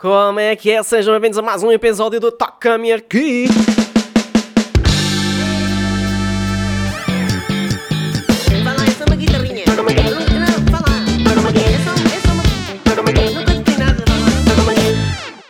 Como é que é? Sejam bem-vindos a mais um episódio do Toca-me aqui. Vai lá, é só uma guitarrinha. Não, vai lá. É só, é só uma. Nunca te nada, vai lá.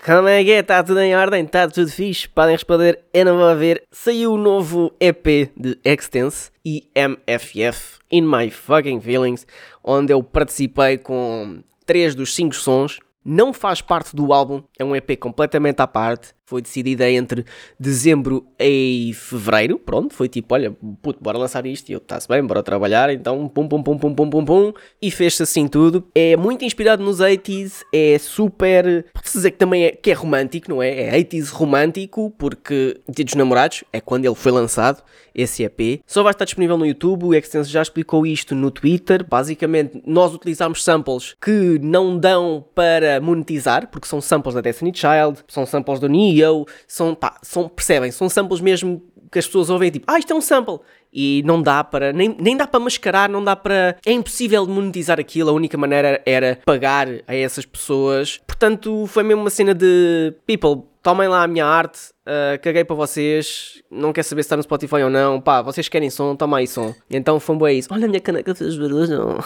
Como é que é? Está tudo em ordem? Está tudo fixe? Podem responder, eu não vou ver. Saiu o novo EP de Extense e MFF, In My Fucking Feelings, onde eu participei com 3 dos 5 sons. Não faz parte do álbum, é um EP completamente à parte. Foi decidida entre dezembro e fevereiro. Pronto, foi tipo: olha, puto, bora lançar isto. E eu, está-se bem, bora trabalhar. Então, pum, pum, pum, pum, pum, pum, pum. E fez-se assim tudo. É muito inspirado nos 80s, é super. Pode-se dizer que também é, que é romântico, não é? É 80s romântico, porque Dia dos Namorados é quando ele foi lançado, esse EP. Só vai estar disponível no YouTube. O Extense já explicou isto no Twitter. Basicamente, nós utilizamos samples que não dão para monetizar, porque são samples da Destiny Child, são samples do Neo, são, pá, são, percebem? São samples mesmo que as pessoas ouvem tipo, ah, isto é um sample. E não dá para, nem, nem dá para mascarar, não dá para. É impossível monetizar aquilo, a única maneira era pagar a essas pessoas. Portanto, foi mesmo uma cena de people, tomem lá a minha arte, uh, caguei para vocês, não quer saber se está no Spotify ou não, pá, vocês querem som, toma aí som. Então foi um isso. Olha a minha caneca fez barulho.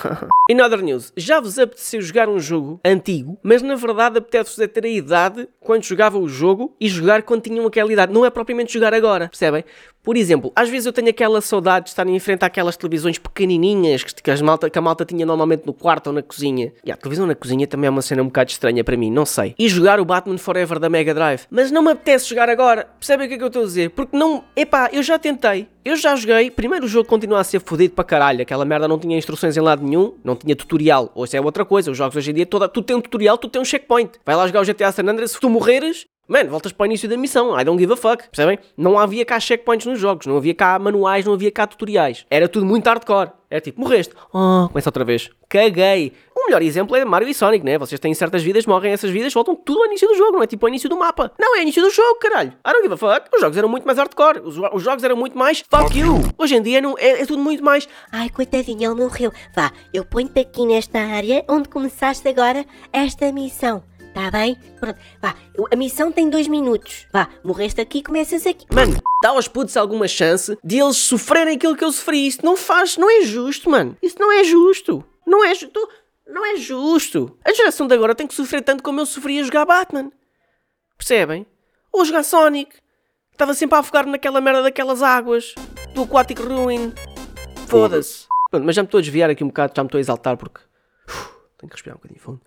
In other news, já vos apeteceu jogar um jogo antigo, mas na verdade apetece-vos é ter a idade quando jogava o jogo e jogar quando tinham aquela idade. Não é propriamente jogar agora, percebem? Por exemplo, às vezes eu tenho aquela saudade de estar em frente àquelas televisões pequenininhas que, malta, que a malta tinha normalmente no quarto ou na cozinha. E a televisão na cozinha também é uma cena um bocado estranha para mim, não sei. E jogar o Batman Forever da Mega Drive. Mas não me apetece jogar agora. Percebem o que é que eu estou a dizer? Porque não. Epá, eu já tentei. Eu já joguei. Primeiro o jogo continua a ser fodido para caralho. Aquela merda não tinha instruções em lado nenhum. Não tinha tutorial. Ou isso é outra coisa. Os jogos hoje em dia, toda, tu tem um tutorial, tu tem um checkpoint. Vai lá jogar o GTA San Andreas. Se tu morreres, Mano, voltas para o início da missão. I don't give a fuck. Percebem? Não havia cá checkpoints nos jogos. Não havia cá manuais, não havia cá tutoriais. Era tudo muito hardcore. Era tipo, morreste. Oh, começa outra vez. Caguei. O melhor exemplo é Mario e Sonic, né? Vocês têm certas vidas, morrem essas vidas, voltam tudo ao início do jogo, não é tipo ao início do mapa. Não, é ao início do jogo, caralho. I don't give a fuck. Os jogos eram muito mais hardcore. Os, os jogos eram muito mais fuck you. Hoje em dia não, é, é tudo muito mais. Ai, coitadinho, ele morreu. Vá, eu ponho-te aqui nesta área onde começaste agora esta missão. Tá bem? Pronto, vá, a missão tem dois minutos. Vá, morreste aqui, começas aqui. Mano, dá aos putos alguma chance de eles sofrerem aquilo que eu sofri. Isso não faz, não é justo, mano. Isso não é justo. Não é justo. Não é justo. A geração de agora tem que sofrer tanto como eu sofri a jogar Batman. Percebem? Ou jogar Sonic. Estava sempre a afogar naquela merda daquelas águas. Do Aquatic Ruin. Foda-se. Mas já me estou a desviar aqui um bocado, já me estou a exaltar porque. Uf, tenho que respirar um bocadinho fundo.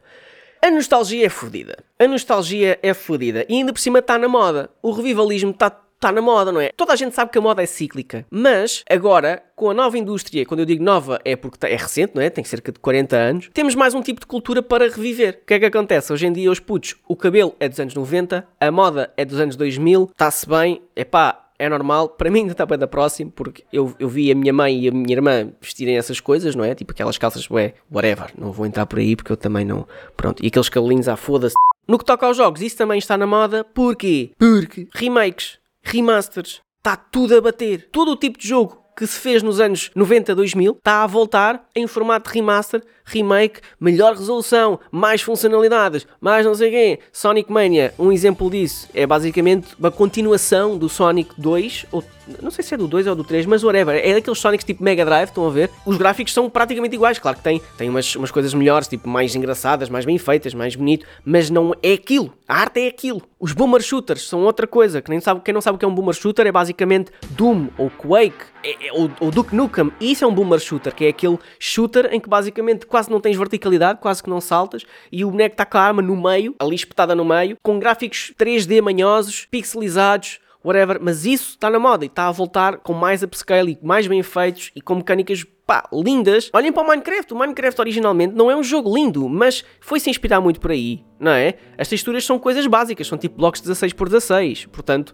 A nostalgia é fodida. A nostalgia é fodida. E ainda por cima está na moda. O revivalismo está está na moda, não é? Toda a gente sabe que a moda é cíclica, mas agora, com a nova indústria, quando eu digo nova é porque tá, é recente, não é? Tem cerca de 40 anos, temos mais um tipo de cultura para reviver. O que é que acontece? Hoje em dia, os putos, o cabelo é dos anos 90, a moda é dos anos 2000, está-se bem, é pá. É normal, para mim ainda está bem da próxima, porque eu, eu vi a minha mãe e a minha irmã vestirem essas coisas, não é? Tipo aquelas calças, ué, whatever, não vou entrar por aí porque eu também não. Pronto, e aqueles cabelinhos à foda-se. No que toca aos jogos, isso também está na moda, porquê? Porque remakes remasters, está tudo a bater. Todo o tipo de jogo que se fez nos anos 90, 2000 está a voltar em formato de remaster, remake, melhor resolução, mais funcionalidades, mais não sei quem. Sonic Mania, um exemplo disso, é basicamente uma continuação do Sonic 2 ou não sei se é do 2 ou do 3, mas whatever. É daqueles Sonics tipo Mega Drive, estão a ver? Os gráficos são praticamente iguais. Claro que tem, tem umas, umas coisas melhores, tipo mais engraçadas, mais bem feitas, mais bonito, mas não é aquilo. A arte é aquilo. Os boomer shooters são outra coisa. Que nem sabe, quem não sabe o que é um boomer shooter é basicamente Doom ou Quake é, é, ou, ou Duke Nukem. Isso é um boomer shooter, que é aquele shooter em que basicamente quase não tens verticalidade, quase que não saltas, e o boneco está com a arma no meio, ali espetada no meio, com gráficos 3D manhosos, pixelizados whatever, mas isso está na moda e está a voltar com mais upscale e mais bem feitos e com mecânicas pá, lindas. Olhem para o Minecraft. O Minecraft originalmente não é um jogo lindo, mas foi-se inspirar muito por aí, não é? As texturas são coisas básicas, são tipo blocos 16 por 16, portanto,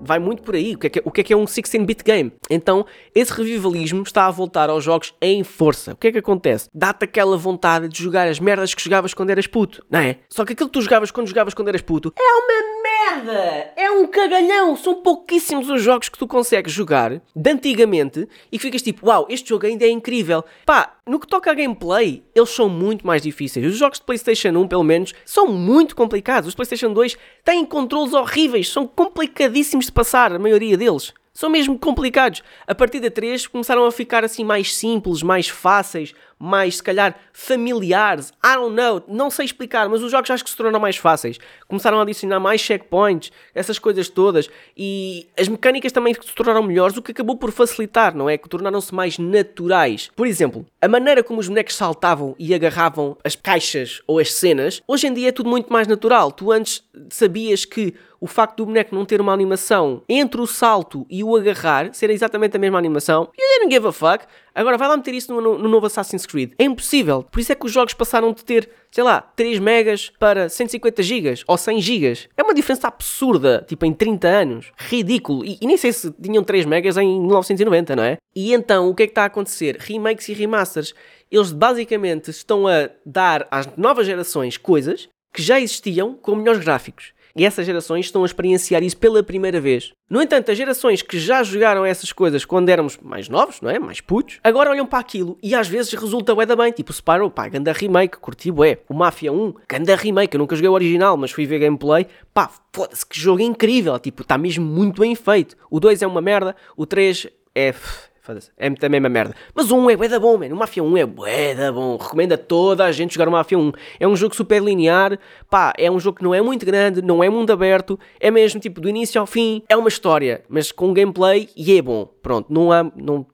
vai muito por aí. O que é que é, o que é, que é um 16-bit game? Então, esse revivalismo está a voltar aos jogos em força. O que é que acontece? Dá-te aquela vontade de jogar as merdas que jogavas quando eras puto, não é? Só que aquilo que tu jogavas quando jogavas quando eras puto é uma merda! É um cagalhão! São pouquíssimos os jogos que tu consegues jogar de antigamente e que ficas tipo, uau, este jogo ainda é incrível. Pá, no que toca a gameplay, eles são muito mais difíceis. Os jogos de PlayStation 1, pelo menos, são muito complicados. Os PlayStation 2 têm controles horríveis, são complicadíssimos de passar, a maioria deles. São mesmo complicados. A partir da 3 começaram a ficar assim mais simples, mais fáceis, mais se calhar familiares. I don't know, não sei explicar, mas os jogos acho que se tornaram mais fáceis. Começaram a adicionar mais checkpoints, essas coisas todas, e as mecânicas também se tornaram melhores, o que acabou por facilitar, não é? Que tornaram-se mais naturais. Por exemplo, a maneira como os bonecos saltavam e agarravam as caixas ou as cenas, hoje em dia é tudo muito mais natural. Tu antes sabias que o facto do boneco não ter uma animação entre o salto e o agarrar ser exatamente a mesma animação, you didn't give a fuck. Agora vai lá meter isso no, no, novo Assassin's Creed. É impossível. Por isso é que os jogos passaram de ter, sei lá, 3 megas para 150 gigas ou 100 gigas. É uma diferença absurda, tipo em 30 anos. Ridículo. E, e nem sei se tinham 3 megas em 1990, não é? E então o que é que está a acontecer? Remakes e remasters. Eles basicamente estão a dar às novas gerações coisas que já existiam com melhores gráficos. E essas gerações estão a experienciar isso pela primeira vez. No entanto, as gerações que já jogaram essas coisas quando éramos mais novos, não é? Mais putos, agora olham para aquilo e às vezes resulta bué da bem. Tipo, Spyro, pá, ganda remake, curti bué. O Mafia 1, ganda remake. Eu nunca joguei o original, mas fui ver gameplay. Pá, foda-se, que jogo incrível. Tipo, está mesmo muito bem feito. O 2 é uma merda, o 3 é Foda-se. É também uma merda. Mas 1 é bué da bom, mano. O Mafia 1 é bué da bom. Recomendo a toda a gente jogar o Mafia 1. É um jogo super linear. Pá, é um jogo que não é muito grande, não é mundo aberto. É mesmo tipo do início ao fim. É uma história, mas com gameplay e é bom. Pronto, não há. Não...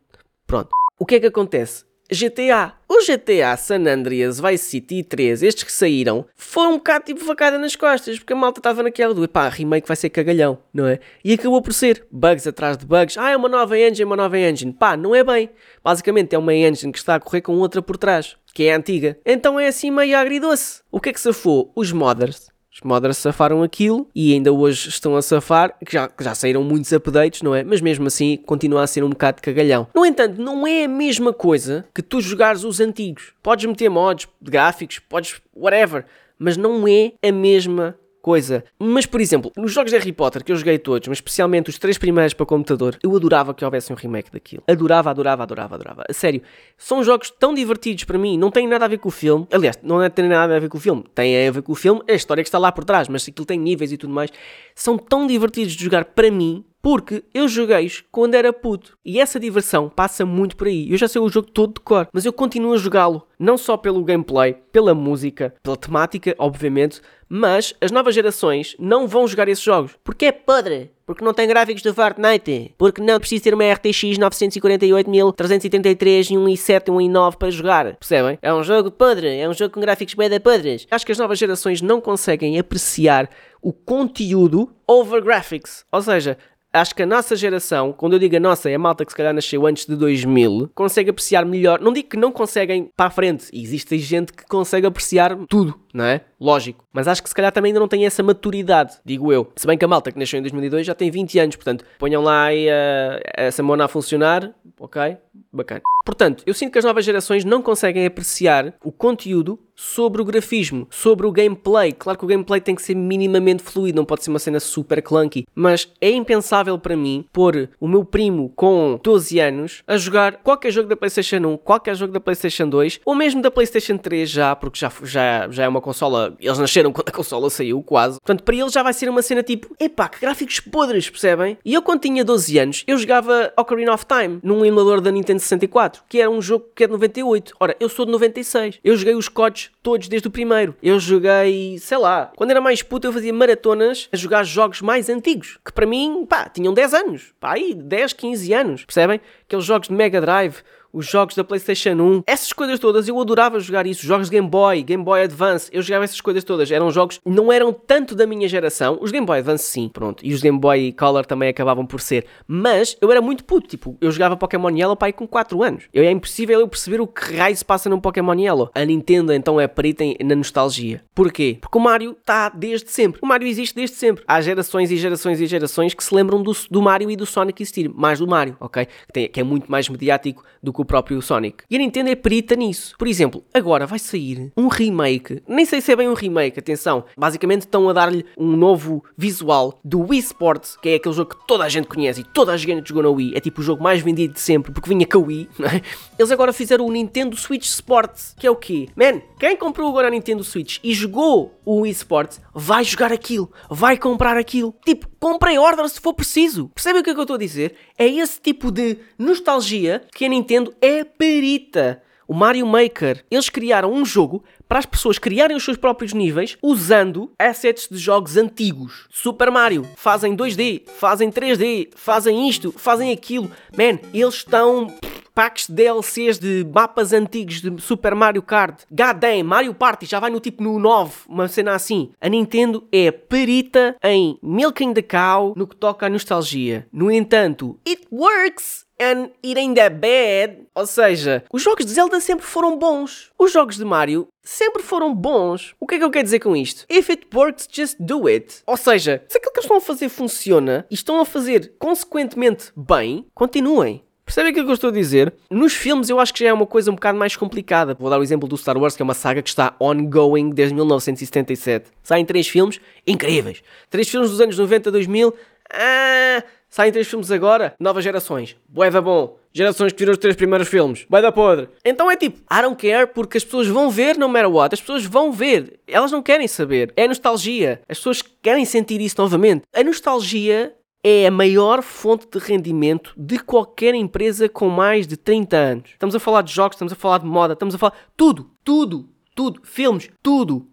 Pronto. O que é que acontece? GTA. O GTA San Andreas Vice City 3, estes que saíram, foi um bocado tipo facada nas costas, porque a malta estava naquela do pá, remake vai ser cagalhão, não é? E acabou por ser bugs atrás de bugs. Ah, é uma nova engine, uma nova engine. Pá, não é bem. Basicamente é uma engine que está a correr com outra por trás, que é a antiga. Então é assim meio agridoce. O que é que safou? Os modders os modders safaram aquilo e ainda hoje estão a safar, que já, já saíram muitos updates, não é? Mas mesmo assim continua a ser um bocado de cagalhão. No entanto, não é a mesma coisa que tu jogares os antigos. Podes meter mods gráficos, podes whatever, mas não é a mesma coisa. Mas, por exemplo, nos jogos de Harry Potter que eu joguei todos, mas especialmente os três primeiros para computador, eu adorava que houvesse um remake daquilo. Adorava, adorava, adorava, adorava. A sério, são jogos tão divertidos para mim, não têm nada a ver com o filme. Aliás, não é tem nada a ver com o filme, tem a ver com o filme, a história que está lá por trás, mas aquilo tem níveis e tudo mais. São tão divertidos de jogar para mim porque eu joguei-os quando era puto. E essa diversão passa muito por aí. Eu já sei o jogo todo de cor, mas eu continuo a jogá-lo. Não só pelo gameplay, pela música, pela temática, obviamente, mas as novas gerações não vão jogar esses jogos. Porque é podre. Porque não tem gráficos do Fortnite. Porque não precisa ter uma RTX 948.333 e um i7 e um i9 para jogar. Percebem? É um jogo podre. É um jogo com gráficos bem da podres. Acho que as novas gerações não conseguem apreciar o conteúdo over graphics. Ou seja, acho que a nossa geração, quando eu digo a nossa, é a malta que se calhar nasceu antes de 2000, consegue apreciar melhor. Não digo que não conseguem para a frente, existe gente que consegue apreciar tudo, não é? Lógico. Mas acho que se calhar também ainda não tem essa maturidade, digo eu. Se bem que a malta que nasceu em 2002 já tem 20 anos, portanto, ponham lá aí uh, essa mona a funcionar, ok? Bacana. Portanto, eu sinto que as novas gerações não conseguem apreciar o conteúdo sobre o grafismo, sobre o gameplay. Claro que o gameplay tem que ser minimamente fluido, não pode ser uma cena super clunky, mas é impensável para mim pôr o meu primo com 12 anos a jogar qualquer jogo da PlayStation 1, qualquer jogo da PlayStation 2 ou mesmo da PlayStation 3 já, porque já, já, já é uma consola, eles nasceram quando a consola saiu, quase. Portanto, para eles já vai ser uma cena tipo, epá, que gráficos podres, percebem? E eu quando tinha 12 anos, eu jogava Ocarina of Time num emulador da Nintendo 64, que era um jogo que é de 98. Ora, eu sou de 96. Eu joguei os CODs todos desde o primeiro. Eu joguei, sei lá, quando era mais puto eu fazia maratonas a jogar jogos mais antigos, que para mim, pá, tinham 10 anos. Pá, aí 10, 15 anos, percebem? Aqueles jogos de Mega Drive, os jogos da PlayStation 1, essas coisas todas, eu adorava jogar isso. Jogos Game Boy, Game Boy Advance, eu jogava essas coisas todas. Eram jogos, não eram tanto da minha geração. Os Game Boy Advance, sim, pronto. E os Game Boy Color também acabavam por ser. Mas eu era muito puto, tipo, eu jogava Pokémon Yellow pai com 4 anos. Eu, é impossível eu perceber o que raio se passa num Pokémon Yellow. A Nintendo então é perita na nostalgia. Porquê? Porque o Mario está desde sempre. O Mario existe desde sempre. Há gerações e gerações e gerações que se lembram do, do Mario e do Sonic existir. Mais do Mario, ok? Que, tem, que é muito mais mediático do que o próprio Sonic. E a Nintendo é perita nisso. Por exemplo, agora vai sair um remake, nem sei se é bem um remake, atenção. Basicamente estão a dar-lhe um novo visual do Wii Sports, que é aquele jogo que toda a gente conhece e toda a gente jogou na Wii. É tipo o jogo mais vendido de sempre, porque vinha com a Wii. É? Eles agora fizeram o Nintendo Switch Sports, que é o quê? Man, quem comprou agora a Nintendo Switch e jogou o Wii Sports, vai jogar aquilo, vai comprar aquilo. Tipo, comprem order se for preciso. Percebem o que é que eu estou a dizer? É esse tipo de nostalgia que a Nintendo é perita. O Mario Maker, eles criaram um jogo para as pessoas criarem os seus próprios níveis usando assets de jogos antigos. Super Mario, fazem 2D, fazem 3D, fazem isto, fazem aquilo. Man, eles estão packs de DLCs de mapas antigos de Super Mario Kart. God damn, Mario Party já vai no tipo no 9, uma cena assim. A Nintendo é perita em milking the cow no que toca à nostalgia. No entanto, it works and it ain't that bad. Ou seja, os jogos de Zelda sempre foram bons. Os jogos de Mario sempre foram bons. O que é que eu quero dizer com isto? If it works, just do it. Ou seja, se aquilo que eles estão a fazer funciona e estão a fazer consequentemente bem, continuem. Percebem o que eu estou a dizer? Nos filmes eu acho que já é uma coisa um bocado mais complicada. Vou dar o exemplo do Star Wars, que é uma saga que está ongoing desde 1977. Saem três filmes incríveis. Três filmes dos anos 90 a 2000. Ah, saem três filmes agora. Novas gerações. Boeda bom. Gerações que viram os três primeiros filmes. Boeda podre. Então é tipo, I don't care porque as pessoas vão ver no matter what. As pessoas vão ver. Elas não querem saber. É nostalgia. As pessoas querem sentir isso novamente. A nostalgia é a maior fonte de rendimento de qualquer empresa com mais de 30 anos. Estamos a falar de jogos, estamos a falar de moda, estamos a falar tudo, tudo, tudo, filmes, tudo.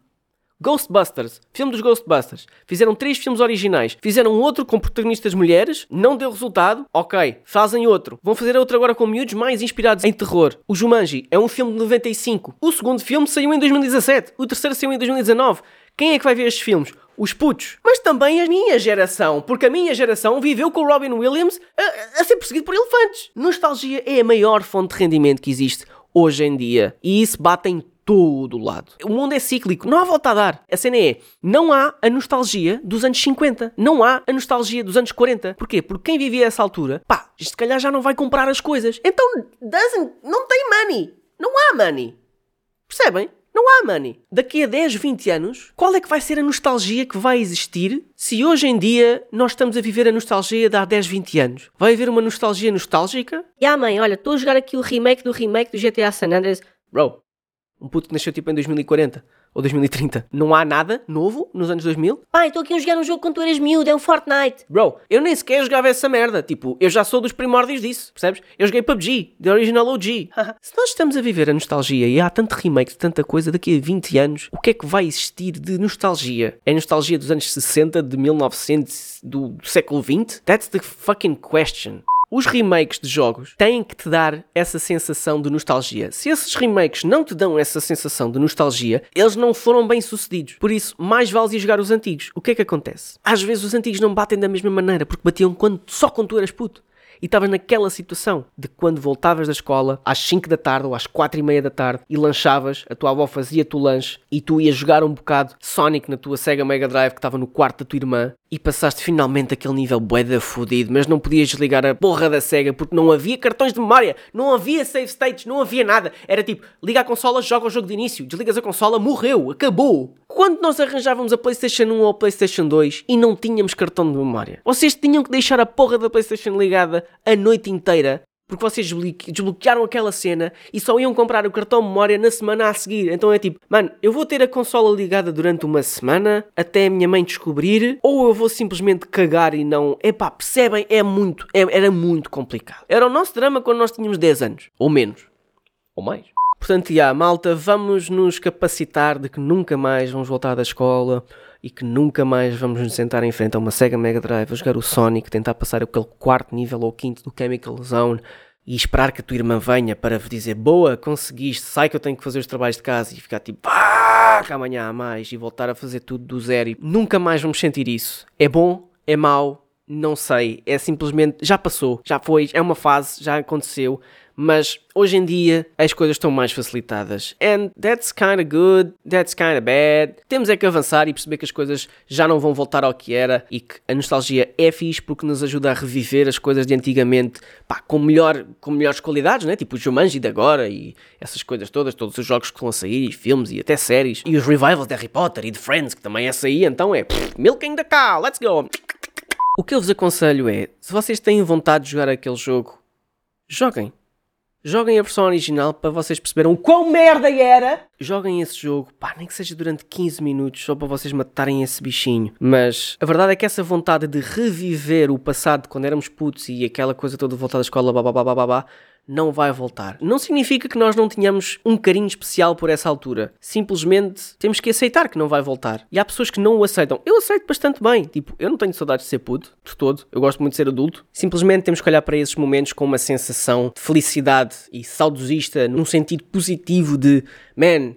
Ghostbusters, filme dos Ghostbusters. Fizeram três filmes originais. Fizeram outro com protagonistas mulheres, não deu resultado. Ok, fazem outro. Vão fazer outro agora com miúdos mais inspirados em terror. O Jumanji é um filme de 95. O segundo filme saiu em 2017. O terceiro saiu em 2019. Quem é que vai ver estes filmes? Os putos. Mas também a minha geração, porque a minha geração viveu com o Robin Williams a, a ser perseguido por elefantes. Nostalgia é a maior fonte de rendimento que existe hoje em dia. E isso bate em todo lado. O mundo é cíclico, não há volta a dar. A cena é, não há a nostalgia dos anos 50, não há a nostalgia dos anos 40. Porquê? Porque quem vivia essa altura, pá, isto se calhar já não vai comprar as coisas. Então, doesn't, não tem money. Não há money. Percebem? Não há money. Daqui a 10, 20 anos, qual é que vai ser a nostalgia que vai existir se hoje em dia nós estamos a viver a nostalgia de há 10, 20 anos? Vai haver uma nostalgia nostálgica? E a mãe, olha, estou a jogar aqui o remake do remake do GTA San Andreas. Bro, um puto que nasceu tipo em 2040 ou 2030. Não há nada novo nos anos 2000? Pai, estou aqui a jogar um jogo quando tu eras miúdo, é um Fortnite. Bro, eu nem sequer jogava essa merda. Tipo, eu já sou dos primórdios disso, percebes? Eu joguei PUBG, The Original OG. Se nós estamos a viver a nostalgia e há tanto remake de tanta coisa daqui a 20 anos, o que é que vai existir de nostalgia? É nostalgia dos anos 60, de 1900, do, do século 20? That's the fucking question. Os remakes de jogos têm que te dar essa sensação de nostalgia. Se esses remakes não te dão essa sensação de nostalgia, eles não foram bem sucedidos. Por isso, mais vale ir jogar os antigos. O que é que acontece? Às vezes os antigos não batem da mesma maneira, porque batiam quando, só quando tu eras puto e estavas naquela situação de quando voltavas da escola às 5 da tarde ou às 4 e meia da tarde e lanchavas, a tua avó fazia-te o lanche e tu ias jogar um bocado Sonic na tua Sega Mega Drive que estava no quarto da tua irmã e passaste finalmente aquele nível bué da fodido, mas não podias desligar a porra da Sega porque não havia cartões de memória, não havia save states, não havia nada. Era tipo, liga a consola, joga o jogo de início, desligas a consola, morreu, acabou. Quando nós arranjávamos a PlayStation 1 ou a PlayStation 2 e não tínhamos cartão de memória, vocês tinham que deixar a porra da PlayStation ligada a noite inteira porque vocês desbloquearam aquela cena e só iam comprar o cartão memória na semana a seguir. Então é tipo, mano, eu vou ter a consola ligada durante uma semana até a minha mãe descobrir, ou eu vou simplesmente cagar e não. Epá, percebem? É muito, é, era muito complicado. Era o nosso drama quando nós tínhamos 10 anos, ou menos, ou mais. Portanto, já, malta, vamos nos capacitar de que nunca mais vamos voltar da escola e que nunca mais vamos nos sentar em frente a uma Sega Mega Drive a jogar o Sonic, tentar passar aquele quarto nível ou quinto do Chemical Zone e esperar que a tua irmã venha para dizer boa, conseguiste, sai que eu tenho que fazer os trabalhos de casa e ficar tipo que amanhã há mais e voltar a fazer tudo do zero e nunca mais vamos sentir isso. É bom, é mau, Não sei, é simplesmente já passou, já foi, é uma fase, já aconteceu, mas hoje em dia as coisas estão mais facilitadas. And that's kinda good, that's kinda bad. Temos é que avançar e perceber que as coisas já não vão voltar ao que era e que a nostalgia é fixe porque nos ajuda a reviver as coisas de antigamente pá, com, melhor, com melhores qualidades, né? tipo o Jumanji de agora e essas coisas todas, todos os jogos que a sair, e filmes e até séries, e os revivals de Harry Potter e de Friends que também é sair, então é pff, milking the cow, let's go! O que eu vos aconselho é, se vocês têm vontade de jogar aquele jogo, joguem. Joguem a versão original para vocês perceberem o quão merda era. Joguem esse jogo, pá, nem que seja durante 15 minutos, só para vocês matarem esse bichinho. Mas a verdade é que essa vontade de reviver o passado de quando éramos putos e aquela coisa toda voltada à escola, babá, babá, não vai voltar. Não significa que nós não tenhamos um carinho especial por essa altura. Simplesmente temos que aceitar que não vai voltar. E há pessoas que não o aceitam. Eu aceito bastante bem. Tipo, eu não tenho saudades de ser puto, de todo. Eu gosto muito de ser adulto. Simplesmente temos que olhar para esses momentos com uma sensação de felicidade e saudosista, num sentido positivo de, man,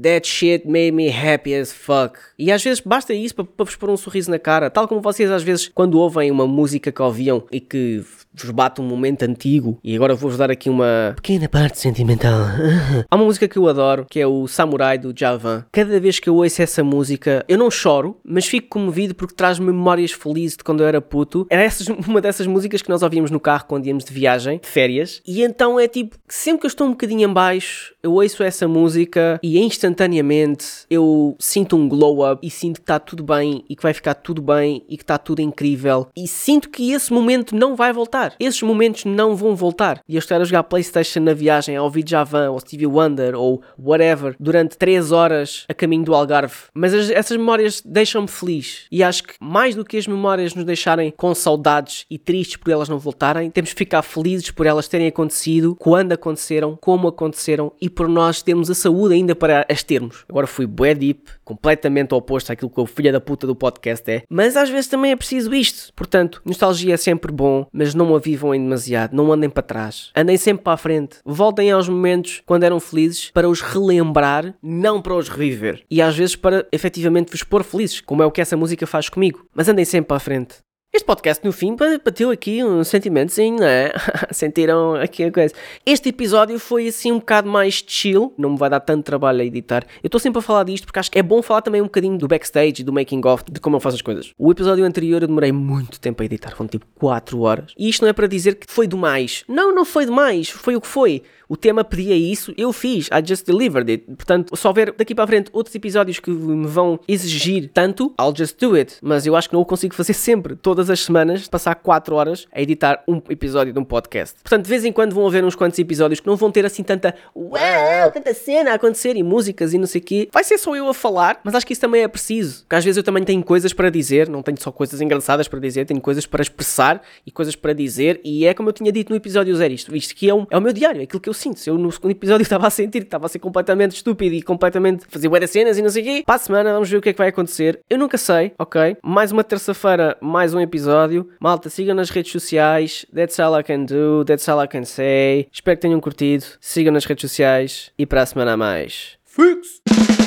That shit made me happy as fuck. E às vezes basta isso para, vos pôr um sorriso na cara. Tal como vocês às vezes quando ouvem uma música que ouviam e que vos bate um momento antigo. E agora vou-vos dar aqui uma pequena parte sentimental. Há uma música que eu adoro, que é o Samurai do Javan. Cada vez que eu ouço essa música, eu não choro, mas fico comovido porque traz memórias felizes de quando eu era puto. Era essas, uma dessas músicas que nós ouvíamos no carro quando íamos de viagem, de férias. E então é tipo, sempre que eu estou um bocadinho em baixo, eu ouço essa música e instantaneamente eu sinto um glow up e sinto que está tudo bem e que vai ficar tudo bem e que está tudo incrível. E sinto que esse momento não vai voltar. Esses momentos não vão voltar. E eu estar a jogar Playstation na viagem, a ouvir Javan ou Stevie Wonder ou whatever durante 3 horas a caminho do Algarve. Mas as, essas memórias deixam-me feliz. E acho que mais do que as memórias nos deixarem com saudades e tristes por elas não voltarem, temos que ficar felizes por elas terem acontecido, quando aconteceram, como aconteceram e por nós termos a saúde ainda para as termos. Agora fui bué deep, completamente oposto àquilo que o filho da puta do podcast é, mas às vezes também é preciso isto. Portanto, nostalgia é sempre bom, mas não a vivam em demasiado, não andem para trás. Andem sempre para a frente. Voltem aos momentos quando eram felizes para os relembrar, não para os reviver. E às vezes para efetivamente vos pôr felizes, como é o que essa música faz comigo. Mas andem sempre para a frente. Este podcast, no fim, bateu aqui um sentimentozinho, não é? Sentiram aqui a coisa. Este episódio foi assim um bocado mais chill, não me vai dar tanto trabalho a editar. Eu estou sempre a falar disto porque acho que é bom falar também um bocadinho do backstage, do making of, de como eu faço as coisas. O episódio anterior eu demorei muito tempo a editar, foram tipo 4 horas. E isto não é para dizer que foi demais. Não, não foi demais, foi o que foi. O tema pedia isso, eu fiz, I just delivered it. Portanto, se houver daqui para a frente outros episódios que me vão exigir tanto, I'll just do it. Mas eu acho que não o consigo fazer sempre, todas as semanas, passar 4 horas a editar um episódio de um podcast. Portanto, de vez em quando vão haver uns quantos episódios que não vão ter assim tanta uau, tanta cena a acontecer e músicas e não sei o quê. Vai ser só eu a falar, mas acho que isso também é preciso. Porque às vezes eu também tenho coisas para dizer, não tenho só coisas engraçadas para dizer, tenho coisas para expressar e coisas para dizer. E é como eu tinha dito no episódio zero, isto, isto que é, um, é o meu diário, é aquilo que eu sinto. Eu no segundo episódio estava a sentir que estava a ser completamente estúpido e completamente fazer bué cenas e não sei o quê, para a semana vamos ver o que é que vai acontecer. Eu nunca sei, ok? Mais uma terça-feira, mais um episódio. Malta, sigam nas redes sociais. That's all I can do, that's all I can say. Espero que tenham curtido. Sigam nas redes sociais e para a semana a mais. Fix!